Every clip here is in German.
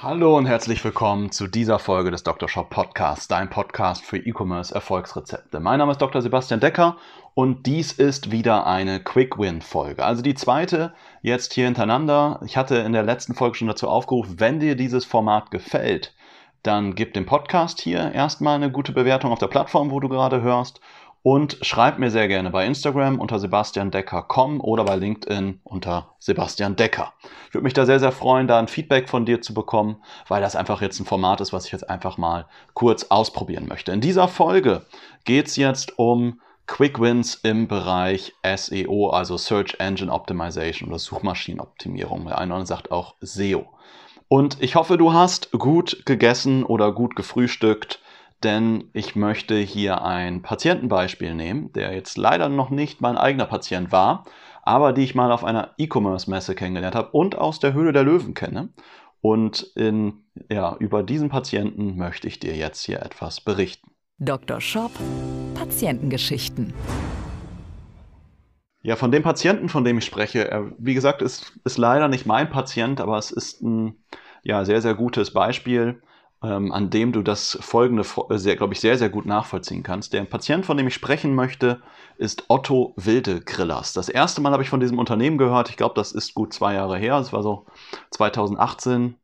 Hallo und herzlich willkommen zu dieser Folge des Dr. Shop Podcasts, dein Podcast für E-Commerce Erfolgsrezepte. Mein Name ist Dr. Sebastian Decker und dies ist wieder eine Quick Win Folge. Also die zweite jetzt hier hintereinander. Ich hatte in der letzten Folge schon dazu aufgerufen, wenn dir dieses Format gefällt, dann gib dem Podcast hier erstmal eine gute Bewertung auf der Plattform, wo du gerade hörst. Und schreib mir sehr gerne bei Instagram unter sebastiandecker.com oder bei LinkedIn unter Sebastian Decker. Ich würde mich da sehr, sehr freuen, da ein Feedback von dir zu bekommen, weil das einfach jetzt ein Format ist, was ich jetzt einfach mal kurz ausprobieren möchte. In dieser Folge geht es jetzt um Quick Wins im Bereich SEO, also Search Engine Optimization oder Suchmaschinenoptimierung. Der eine oder andere sagt auch SEO. Und ich hoffe, du hast gut gegessen oder gut gefrühstückt, denn ich möchte hier ein Patientenbeispiel nehmen, der jetzt leider noch nicht mein eigener Patient war, aber die ich mal auf einer E-Commerce-Messe kennengelernt habe und aus der Höhle der Löwen kenne. Und in, ja, über diesen Patienten möchte ich dir jetzt hier etwas berichten. Dr. Shop Patientengeschichten. Ja, von dem Patienten, von dem ich spreche, wie gesagt, ist, ist leider nicht mein Patient, aber es ist ein ja, sehr, sehr gutes Beispiel, ähm, an dem du das folgende, sehr, glaube ich, sehr, sehr gut nachvollziehen kannst. Der Patient, von dem ich sprechen möchte, ist Otto Wilde Grillers. Das erste Mal habe ich von diesem Unternehmen gehört. Ich glaube, das ist gut zwei Jahre her. Es war so 2018,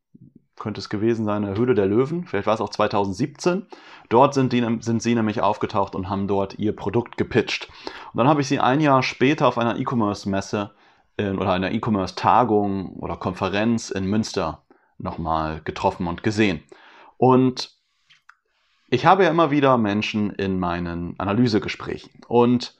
könnte es gewesen sein, der Höhle der Löwen. Vielleicht war es auch 2017. Dort sind, die, sind sie nämlich aufgetaucht und haben dort ihr Produkt gepitcht. Und dann habe ich sie ein Jahr später auf einer E-Commerce-Messe oder einer E-Commerce-Tagung oder Konferenz in Münster nochmal getroffen und gesehen. Und ich habe ja immer wieder Menschen in meinen Analysegesprächen. Und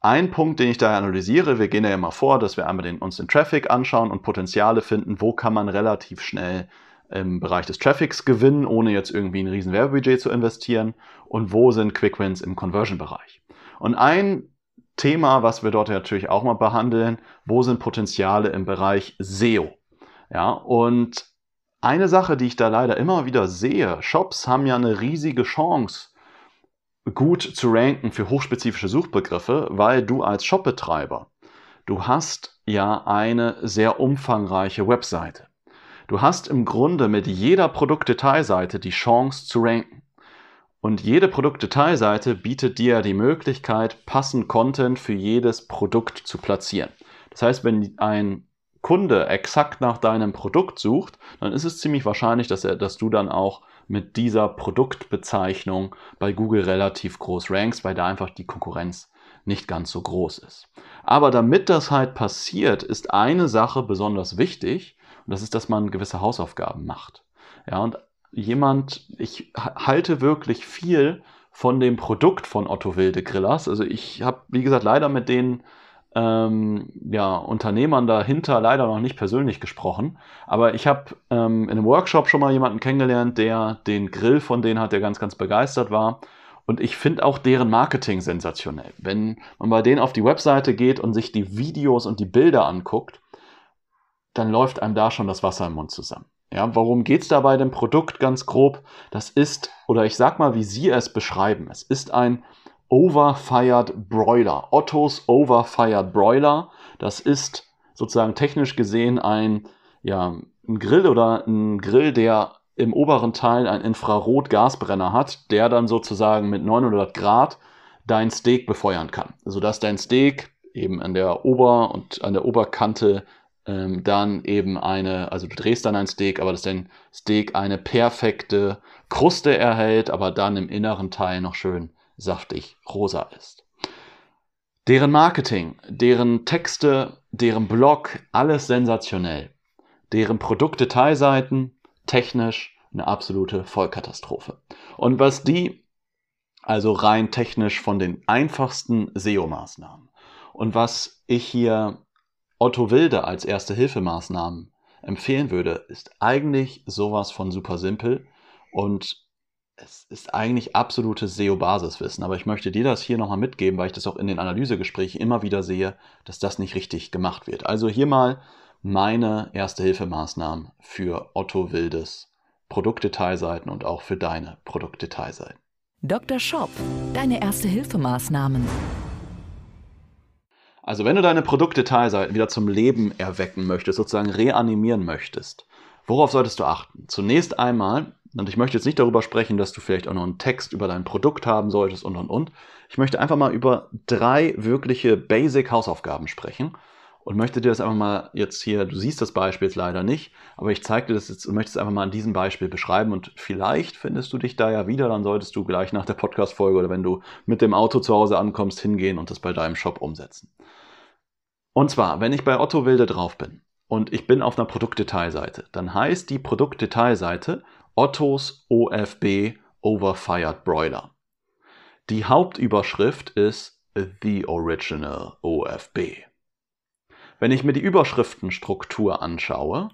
ein Punkt, den ich da analysiere, wir gehen ja immer vor, dass wir einmal den, uns den Traffic anschauen und Potenziale finden, wo kann man relativ schnell im Bereich des Traffics gewinnen, ohne jetzt irgendwie ein riesen Werbebudget zu investieren und wo sind Quick Wins im Conversion-Bereich. Und ein Thema, was wir dort natürlich auch mal behandeln, wo sind Potenziale im Bereich SEO. Ja, und eine Sache, die ich da leider immer wieder sehe, Shops haben ja eine riesige Chance, gut zu ranken für hochspezifische Suchbegriffe, weil du als Shopbetreiber, du hast ja eine sehr umfangreiche Webseite. Du hast im Grunde mit jeder Produktdetailseite die Chance zu ranken. Und jede Produktdetailseite bietet dir die Möglichkeit, passend Content für jedes Produkt zu platzieren. Das heißt, wenn ein Kunde exakt nach deinem Produkt sucht, dann ist es ziemlich wahrscheinlich, dass, er, dass du dann auch mit dieser Produktbezeichnung bei Google relativ groß rankst, weil da einfach die Konkurrenz nicht ganz so groß ist. Aber damit das halt passiert, ist eine Sache besonders wichtig und das ist, dass man gewisse Hausaufgaben macht. Ja, und jemand, ich halte wirklich viel von dem Produkt von Otto Wilde Grillers. Also ich habe, wie gesagt, leider mit denen ähm, ja, Unternehmern dahinter leider noch nicht persönlich gesprochen. Aber ich habe ähm, in einem Workshop schon mal jemanden kennengelernt, der den Grill von denen hat, der ganz, ganz begeistert war. Und ich finde auch deren Marketing sensationell. Wenn man bei denen auf die Webseite geht und sich die Videos und die Bilder anguckt, dann läuft einem da schon das Wasser im Mund zusammen. Ja, worum geht es da bei dem Produkt ganz grob? Das ist, oder ich sag mal, wie Sie es beschreiben. Es ist ein Overfired Broiler. Ottos Overfired Broiler. Das ist sozusagen technisch gesehen ein, ja, ein Grill oder ein Grill, der im oberen Teil einen Infrarot-Gasbrenner hat, der dann sozusagen mit 900 Grad dein Steak befeuern kann, sodass dein Steak eben an der Ober- und an der Oberkante ähm, dann eben eine, also du drehst dann ein Steak, aber dass dein Steak eine perfekte Kruste erhält, aber dann im inneren Teil noch schön saftig rosa ist. Deren Marketing, deren Texte, deren Blog, alles sensationell. Deren Produktdetailseiten, technisch eine absolute Vollkatastrophe. Und was die, also rein technisch von den einfachsten SEO-Maßnahmen und was ich hier Otto Wilde als erste Hilfemaßnahmen empfehlen würde, ist eigentlich sowas von super simpel und es ist eigentlich absolutes SEO-Basiswissen, aber ich möchte dir das hier nochmal mitgeben, weil ich das auch in den Analysegesprächen immer wieder sehe, dass das nicht richtig gemacht wird. Also hier mal meine Erste-Hilfemaßnahmen für Otto Wildes Produktdetailseiten und auch für deine Produktdetailseiten. Dr. Shop, deine Erste-Hilfemaßnahmen. Also wenn du deine Produktdetailseiten wieder zum Leben erwecken möchtest, sozusagen reanimieren möchtest, worauf solltest du achten? Zunächst einmal und ich möchte jetzt nicht darüber sprechen, dass du vielleicht auch noch einen Text über dein Produkt haben solltest und und und. Ich möchte einfach mal über drei wirkliche Basic-Hausaufgaben sprechen und möchte dir das einfach mal jetzt hier, du siehst das Beispiel jetzt leider nicht, aber ich zeige dir das jetzt und möchte es einfach mal an diesem Beispiel beschreiben und vielleicht findest du dich da ja wieder, dann solltest du gleich nach der Podcast-Folge oder wenn du mit dem Auto zu Hause ankommst, hingehen und das bei deinem Shop umsetzen. Und zwar, wenn ich bei Otto Wilde drauf bin und ich bin auf einer Produktdetailseite, dann heißt die Produktdetailseite Ottos OFB Overfired Broiler. Die Hauptüberschrift ist The Original OFB. Wenn ich mir die Überschriftenstruktur anschaue,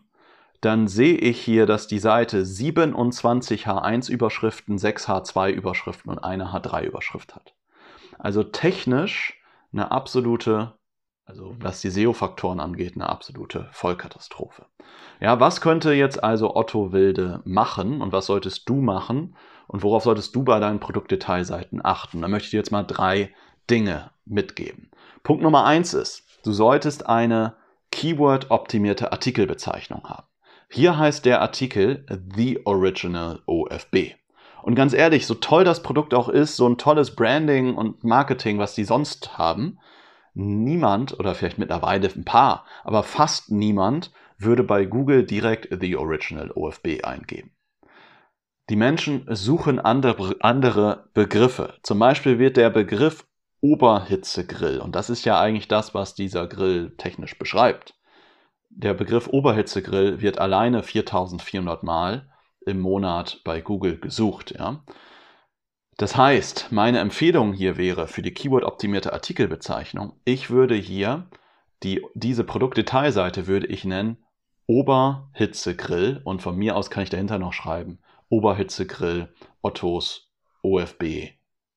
dann sehe ich hier, dass die Seite 27 H1-Überschriften, 6 H2-Überschriften und eine H3-Überschrift hat. Also technisch eine absolute also was die SEO-Faktoren angeht, eine absolute Vollkatastrophe. Ja, was könnte jetzt also Otto Wilde machen und was solltest du machen und worauf solltest du bei deinen Produktdetailseiten achten? Da möchte ich dir jetzt mal drei Dinge mitgeben. Punkt Nummer eins ist, du solltest eine Keyword-optimierte Artikelbezeichnung haben. Hier heißt der Artikel The Original OFB. Und ganz ehrlich, so toll das Produkt auch ist, so ein tolles Branding und Marketing, was die sonst haben, niemand oder vielleicht mittlerweile ein paar, aber fast niemand würde bei Google direkt The Original OFB eingeben. Die Menschen suchen andere, andere Begriffe. Zum Beispiel wird der Begriff Oberhitzegrill, und das ist ja eigentlich das, was dieser Grill technisch beschreibt. Der Begriff Oberhitzegrill wird alleine 4400 Mal im Monat bei Google gesucht. Ja? Das heißt, meine Empfehlung hier wäre für die Keyword-optimierte Artikelbezeichnung, ich würde hier die, diese Produktdetailseite würde ich nennen Oberhitzegrill und von mir aus kann ich dahinter noch schreiben Oberhitzegrill Ottos OFB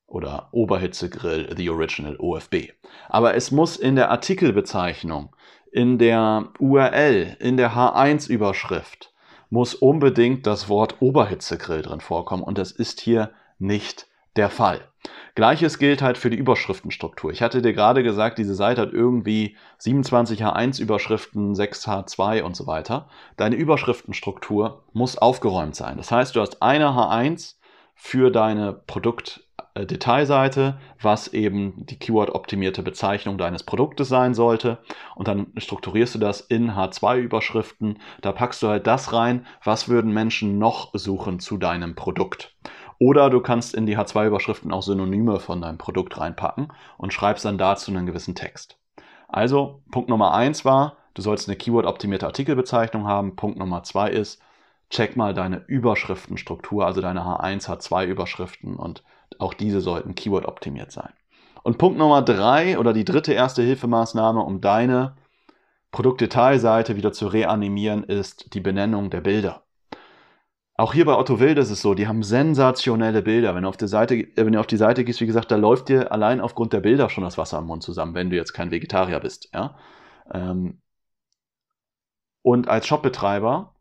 oder Oberhitzegrill The Original OFB. Aber es muss in der Artikelbezeichnung, in der URL, in der H1-Überschrift muss unbedingt das Wort Oberhitzegrill drin vorkommen und das ist hier nicht der Fall. Gleiches gilt halt für die Überschriftenstruktur. Ich hatte dir gerade gesagt, diese Seite hat irgendwie 27H1 Überschriften, 6H2 und so weiter. Deine Überschriftenstruktur muss aufgeräumt sein. Das heißt, du hast eine H1 für deine Produktdetailseite, was eben die Keyword-optimierte Bezeichnung deines Produktes sein sollte. Und dann strukturierst du das in H2-Überschriften. Da packst du halt das rein, was würden Menschen noch suchen zu deinem Produkt. Oder du kannst in die H2-Überschriften auch Synonyme von deinem Produkt reinpacken und schreibst dann dazu einen gewissen Text. Also Punkt Nummer eins war, du sollst eine Keyword-optimierte Artikelbezeichnung haben. Punkt Nummer zwei ist, check mal deine Überschriftenstruktur, also deine H1, H2-Überschriften und auch diese sollten Keyword-optimiert sein. Und Punkt Nummer drei oder die dritte erste Hilfemaßnahme, um deine Produktdetailseite wieder zu reanimieren, ist die Benennung der Bilder. Auch hier bei Otto Wild ist es so, die haben sensationelle Bilder. Wenn du auf, der Seite, äh, wenn du auf die Seite gehst, wie gesagt, da läuft dir allein aufgrund der Bilder schon das Wasser am Mund zusammen, wenn du jetzt kein Vegetarier bist. Ja? Ähm, und als Shopbetreiber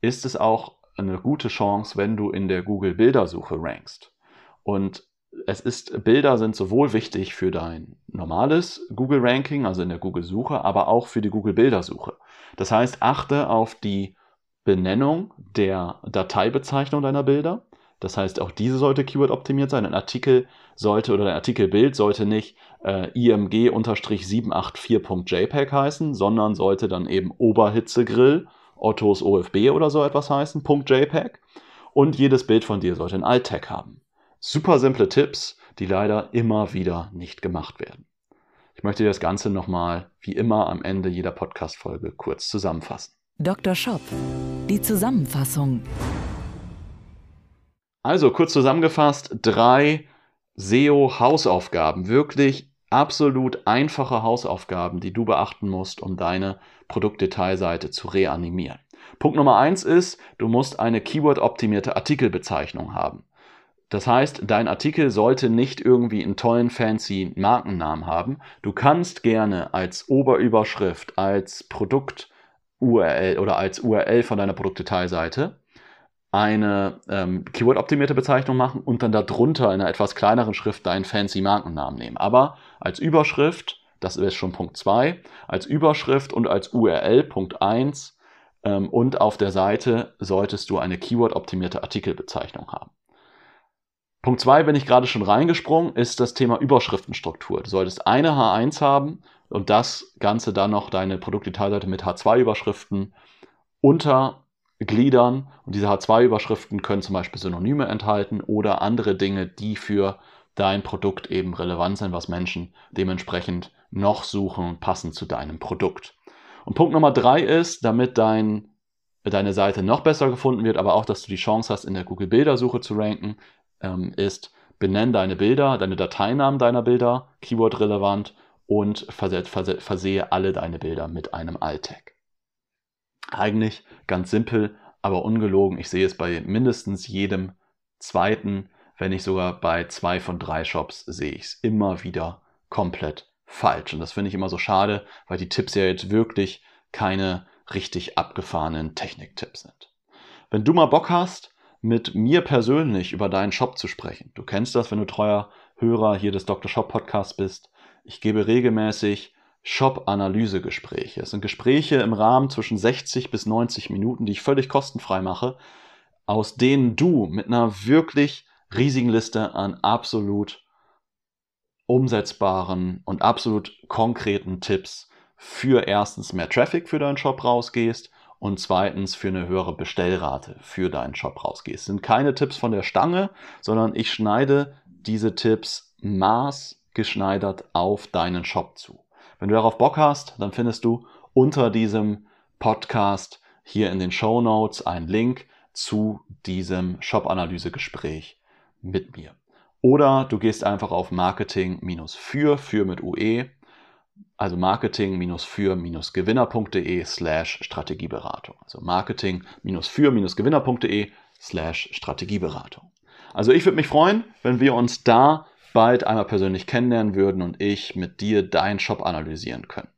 ist es auch eine gute Chance, wenn du in der Google Bildersuche rankst. Und es ist, Bilder sind sowohl wichtig für dein normales Google Ranking, also in der Google Suche, aber auch für die Google Bildersuche. Das heißt, achte auf die Benennung der Dateibezeichnung deiner Bilder. Das heißt, auch diese sollte Keyword-optimiert sein. Ein Artikel sollte oder ein Artikelbild sollte nicht äh, img-784.jpg heißen, sondern sollte dann eben Oberhitzegrill, Ottos OFB oder so etwas heißen, .jpg. Und jedes Bild von dir sollte ein Alt-Tag haben. Super simple Tipps, die leider immer wieder nicht gemacht werden. Ich möchte das Ganze nochmal, wie immer, am Ende jeder Podcast-Folge kurz zusammenfassen. Dr. Shop, die Zusammenfassung. Also kurz zusammengefasst, drei SEO-Hausaufgaben, wirklich absolut einfache Hausaufgaben, die du beachten musst, um deine Produktdetailseite zu reanimieren. Punkt Nummer eins ist, du musst eine Keyword-optimierte Artikelbezeichnung haben. Das heißt, dein Artikel sollte nicht irgendwie einen tollen, fancy Markennamen haben. Du kannst gerne als Oberüberschrift, als Produkt-URL oder als URL von deiner Produktdetailseite eine ähm, Keyword-optimierte Bezeichnung machen und dann darunter in einer etwas kleineren Schrift deinen fancy Markennamen nehmen. Aber als Überschrift, das ist schon Punkt 2, als Überschrift und als URL Punkt 1 ähm, und auf der Seite solltest du eine Keyword-optimierte Artikelbezeichnung haben. Punkt 2 bin ich gerade schon reingesprungen, ist das Thema Überschriftenstruktur. Du solltest eine H1 haben und das Ganze dann noch deine Produktdetailseite mit H2-Überschriften untergliedern. Und diese H2-Überschriften können zum Beispiel Synonyme enthalten oder andere Dinge, die für dein Produkt eben relevant sind, was Menschen dementsprechend noch suchen, passend zu deinem Produkt. Und Punkt Nummer 3 ist, damit dein, deine Seite noch besser gefunden wird, aber auch, dass du die Chance hast, in der Google-Bildersuche zu ranken, ähm, ist, benenn deine Bilder, deine Dateinamen deiner Bilder, Keyword relevant und verse verse versehe alle deine Bilder mit einem Alt-Tag. Eigentlich ganz simpel, aber ungelogen. Ich sehe es bei mindestens jedem zweiten, wenn nicht sogar bei zwei von drei Shops, sehe ich es immer wieder komplett falsch. Und das finde ich immer so schade, weil die Tipps ja jetzt wirklich keine richtig abgefahrenen Techniktipps sind. Wenn du mal Bock hast, mit mir persönlich über deinen Shop zu sprechen. Du kennst das, wenn du treuer Hörer hier des Dr. Shop Podcasts bist. Ich gebe regelmäßig Shop-Analyse-Gespräche. Es sind Gespräche im Rahmen zwischen 60 bis 90 Minuten, die ich völlig kostenfrei mache, aus denen du mit einer wirklich riesigen Liste an absolut umsetzbaren und absolut konkreten Tipps für erstens mehr Traffic für deinen Shop rausgehst und zweitens für eine höhere Bestellrate für deinen Shop rausgehst. Das sind keine Tipps von der Stange, sondern ich schneide diese Tipps maßgeschneidert auf deinen Shop zu. Wenn du darauf Bock hast, dann findest du unter diesem Podcast hier in den Show Notes einen Link zu diesem Shop-Analyse-Gespräch mit mir. Oder du gehst einfach auf Marketing-für, für mit UE, also marketing-für-gewinner.de slash Strategieberatung. Also marketing-für-gewinner.de slash Strategieberatung. Also ich würde mich freuen, wenn wir uns da bald einmal persönlich kennenlernen würden und ich mit dir deinen Shop analysieren können.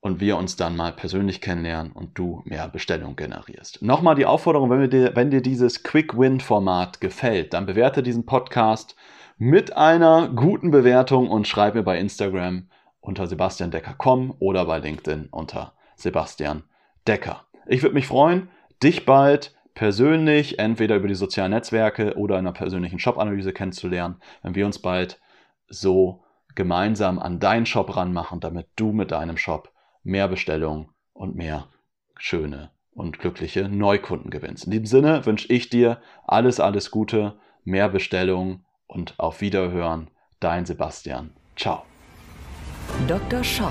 Und wir uns dann mal persönlich kennenlernen und du mehr Bestellungen generierst. Nochmal die Aufforderung, wenn dir, wenn dir dieses Quick-Win-Format gefällt, dann bewerte diesen Podcast mit einer guten Bewertung und schreib mir bei Instagram, unter sebastiandecker.com oder bei LinkedIn unter Sebastian Decker. Ich würde mich freuen, dich bald persönlich, entweder über die sozialen Netzwerke oder in einer persönlichen Shop-Analyse kennenzulernen, wenn wir uns bald so gemeinsam an deinen Shop ranmachen, damit du mit deinem Shop mehr Bestellungen und mehr schöne und glückliche Neukunden gewinnst. In diesem Sinne wünsche ich dir alles, alles Gute, mehr Bestellungen und auf Wiederhören. Dein Sebastian. Ciao. Dr. Shop,